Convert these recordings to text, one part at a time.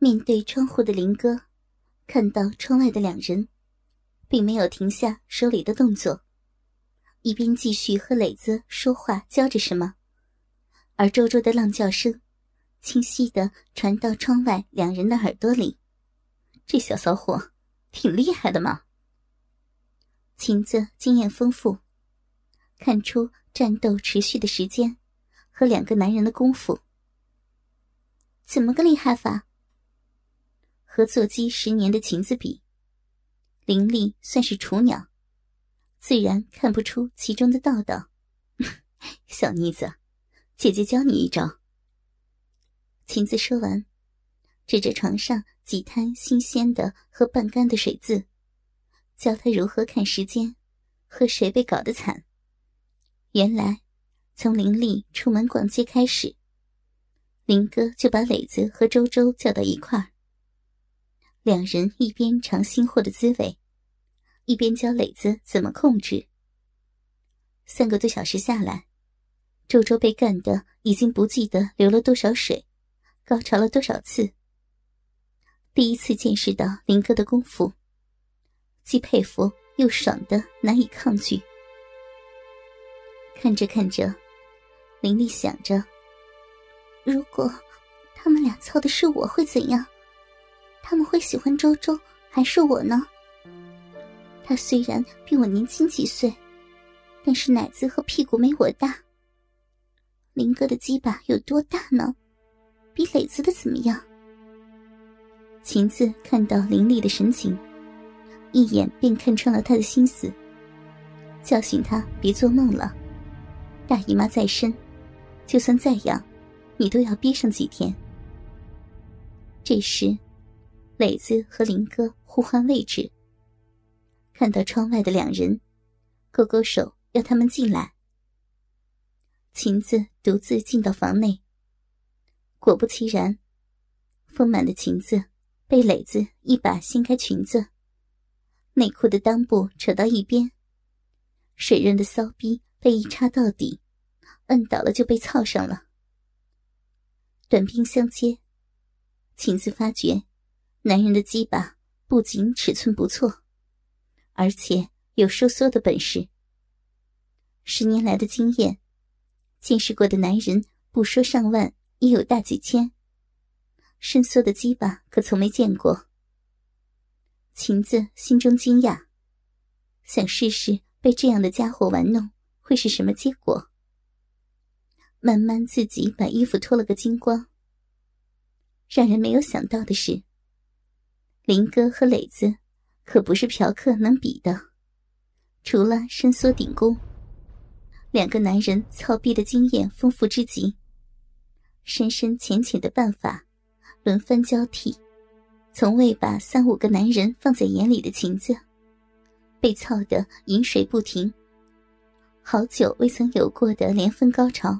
面对窗户的林哥，看到窗外的两人，并没有停下手里的动作，一边继续和磊子说话教着什么，而周周的浪叫声，清晰的传到窗外两人的耳朵里。这小骚货，挺厉害的嘛。琴子经验丰富，看出战斗持续的时间和两个男人的功夫。怎么个厉害法？和坐鸡十年的琴子比，林立算是雏鸟，自然看不出其中的道道。小妮子，姐姐教你一招。琴子说完，指着床上几滩新鲜的和半干的水渍，教他如何看时间，和谁被搞得惨。原来，从林立出门逛街开始。林哥就把磊子和周周叫到一块儿，两人一边尝新货的滋味，一边教磊子怎么控制。三个多小时下来，周周被干的已经不记得流了多少水，高潮了多少次。第一次见识到林哥的功夫，既佩服又爽的难以抗拒。看着看着，林丽想着。如果他们俩操的是我会怎样？他们会喜欢周周还是我呢？他虽然比我年轻几岁，但是奶子和屁股没我大。林哥的鸡巴有多大呢？比磊子的怎么样？晴子看到林丽的神情，一眼便看穿了他的心思，教训他别做梦了。大姨妈在身，就算再痒。你都要憋上几天。这时，磊子和林哥互换位置，看到窗外的两人，勾勾手要他们进来。琴子独自进到房内。果不其然，丰满的裙子被磊子一把掀开裙子，内裤的裆部扯到一边，水润的骚逼被一插到底，摁倒了就被操上了。短兵相接，晴子发觉，男人的鸡巴不仅尺寸不错，而且有收缩的本事。十年来的经验，见识过的男人不说上万，也有大几千。伸缩的鸡巴可从没见过。晴子心中惊讶，想试试被这样的家伙玩弄会是什么结果。慢慢自己把衣服脱了个精光。让人没有想到的是，林哥和磊子可不是嫖客能比的。除了伸缩顶功，两个男人操逼的经验丰富之极，深深浅浅的办法，轮番交替，从未把三五个男人放在眼里的情子，被操得饮水不停，好久未曾有过的连番高潮。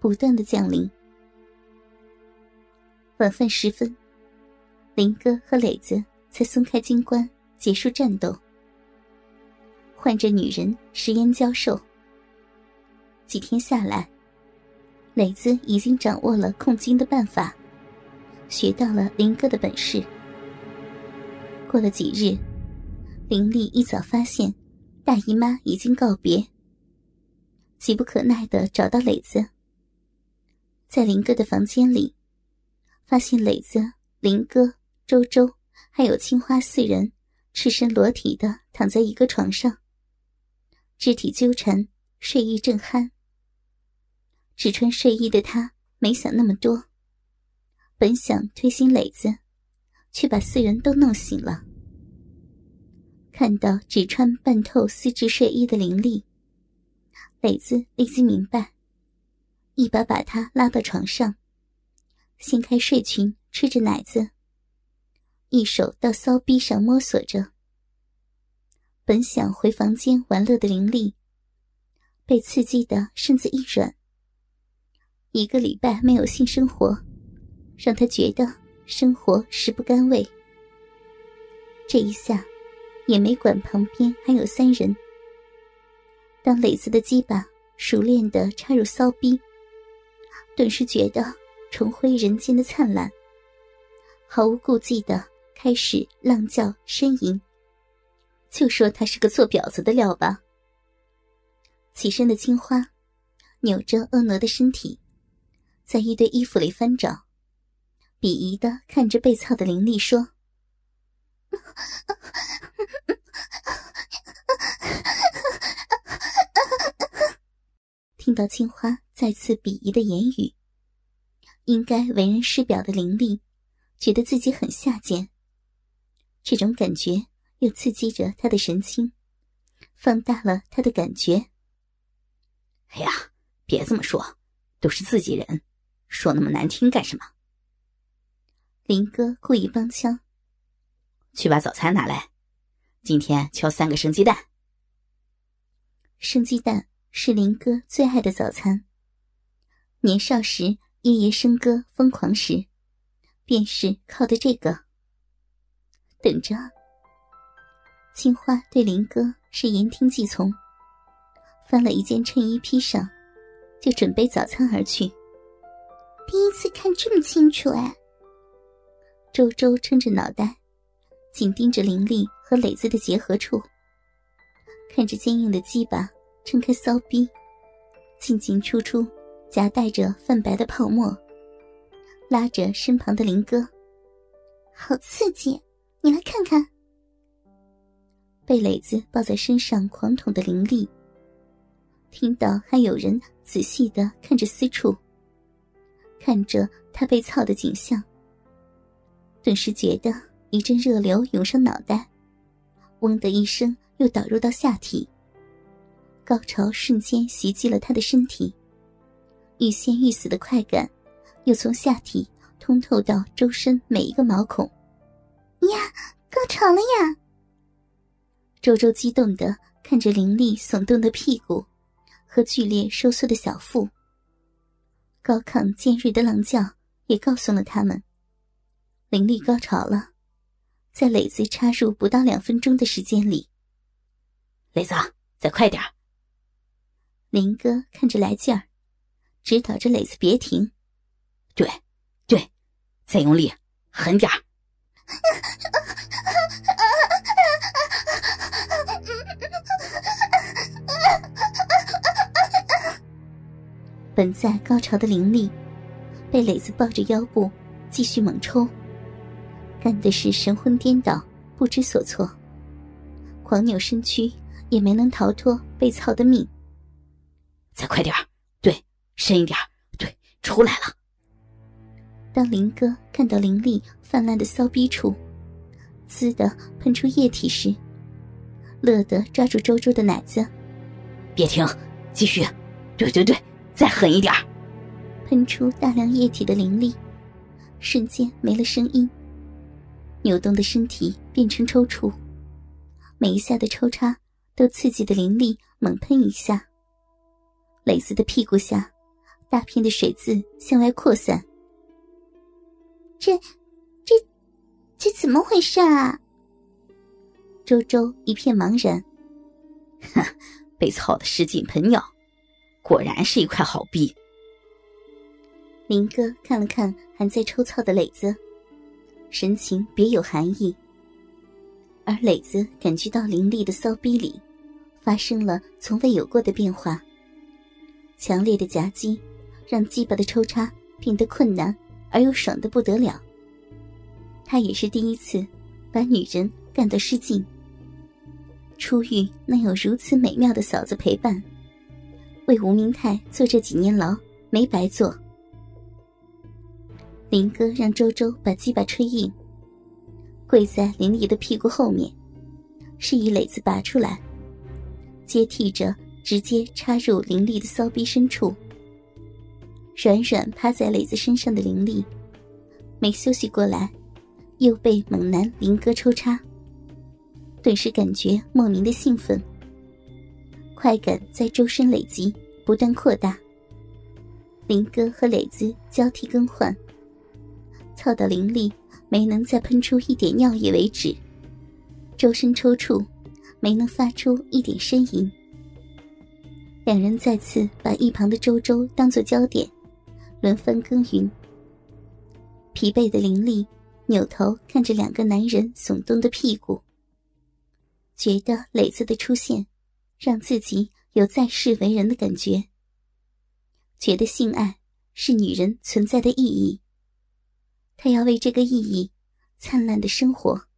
不断的降临。晚饭时分，林哥和磊子才松开金冠，结束战斗。换着女人食烟教授。几天下来，磊子已经掌握了控金的办法，学到了林哥的本事。过了几日，林丽一早发现大姨妈已经告别，急不可耐的找到磊子。在林哥的房间里，发现磊子、林哥、周周还有青花四人赤身裸体的躺在一个床上，肢体纠缠，睡意正酣。只穿睡衣的他没想那么多，本想推醒磊子，却把四人都弄醒了。看到只穿半透丝质睡衣的林丽，磊子立即明白。一把把他拉到床上，掀开睡裙，吃着奶子，一手到骚逼上摸索着。本想回房间玩乐的林丽，被刺激的身子一软。一个礼拜没有性生活，让他觉得生活食不甘味。这一下，也没管旁边还有三人。当磊子的鸡巴熟练的插入骚逼。顿时觉得重回人间的灿烂，毫无顾忌的开始浪叫呻吟。就说他是个做婊子的料吧。起身的青花，扭着婀娜的身体，在一堆衣服里翻找，鄙夷的看着被操的林丽说：“听到青花再次鄙夷的言语，应该为人师表的林丽，觉得自己很下贱。这种感觉。”又刺激着他的神经，放大了他的感觉。哎呀，别这么说，都是自己人，说那么难听干什么？林哥故意帮腔：“去把早餐拿来，今天敲三个生鸡蛋。”生鸡蛋是林哥最爱的早餐。年少时夜夜笙歌疯狂时，便是靠的这个。等着。青花对林哥是言听计从，翻了一件衬衣披上，就准备早餐而去。第一次看这么清楚哎！周周撑着脑袋，紧盯着林立和磊子的结合处，看着坚硬的鸡巴撑开骚逼，进进出出，夹带着泛白的泡沫，拉着身旁的林哥，好刺激！你来看看。被磊子抱在身上狂捅的林立，听到还有人仔细的看着私处，看着他被操的景象，顿时觉得一阵热流涌上脑袋，嗡的一声又导入到下体，高潮瞬间袭击了他的身体，欲仙欲死的快感又从下体通透到周身每一个毛孔。呀，高潮了呀！周周激动的看着林丽耸动的屁股和剧烈收缩的小腹，高亢尖锐的狼叫也告诉了他们，林丽高潮了，在磊子插入不到两分钟的时间里。磊子，再快点林哥看着来劲儿，指导着磊子别停。对，对，再用力，狠点儿。本在高潮的灵力，被磊子抱着腰部继续猛抽，干的是神魂颠倒，不知所措，狂扭身躯也没能逃脱被操的命。再快点对，深一点对，出来了。当林哥看到林丽泛滥的骚逼处，滋的喷出液体时，乐得抓住周周的奶子，别停，继续，对对对。再狠一点喷出大量液体的林丽，瞬间没了声音。扭动的身体变成抽搐，每一下的抽插都刺激的林丽猛喷一下。蕾子的屁股下，大片的水渍向外扩散。这、这、这怎么回事啊？周周一片茫然。哼，被操的失禁喷尿。果然是一块好逼。林哥看了看还在抽操的磊子，神情别有含义。而磊子感觉到林丽的骚逼里发生了从未有过的变化，强烈的夹击让鸡巴的抽插变得困难而又爽的不得了。他也是第一次把女人干得失禁。初遇能有如此美妙的嫂子陪伴。为吴明泰坐这几年牢没白坐。林哥让周周把鸡巴吹硬，跪在林丽的屁股后面，示意磊子拔出来，接替着直接插入林丽的骚逼深处。软软趴在磊子身上的灵力，没休息过来，又被猛男林哥抽插，顿时感觉莫名的兴奋。快感在周身累积，不断扩大。林哥和磊子交替更换，操到灵力没能再喷出一点尿液为止，周身抽搐，没能发出一点呻吟。两人再次把一旁的周周当作焦点，轮番耕耘。疲惫的林立扭头看着两个男人耸动的屁股，觉得磊子的出现，让自己有在世为人的感觉。觉得性爱是女人存在的意义，他要为这个意义灿烂的生活。